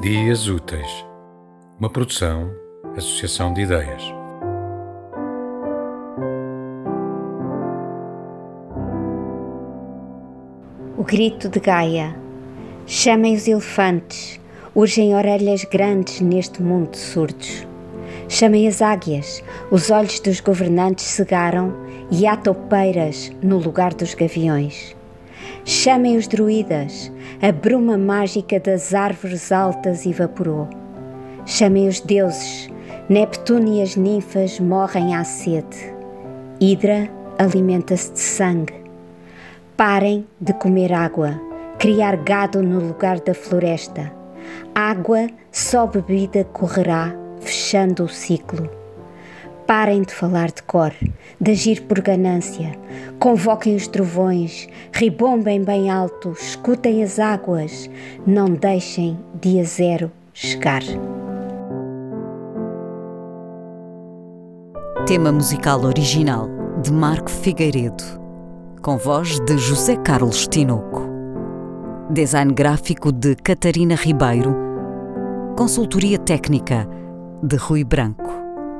Dias Úteis, uma produção, associação de ideias. O grito de Gaia. Chamem os elefantes, urgem orelhas grandes neste mundo de surdos. Chamem as águias, os olhos dos governantes cegaram e há topeiras no lugar dos gaviões. Chamem os druidas, a bruma mágica das árvores altas evaporou. Chamem os deuses, Neptuno e as ninfas morrem à sede. Hidra alimenta-se de sangue. Parem de comer água, criar gado no lugar da floresta. Água só bebida correrá, fechando o ciclo. Parem de falar de cor, de agir por ganância. Convoquem os trovões, ribombem bem alto, escutem as águas. Não deixem dia zero chegar. Tema musical original de Marco Figueiredo, com voz de José Carlos Tinoco. Design gráfico de Catarina Ribeiro. Consultoria técnica de Rui Branco.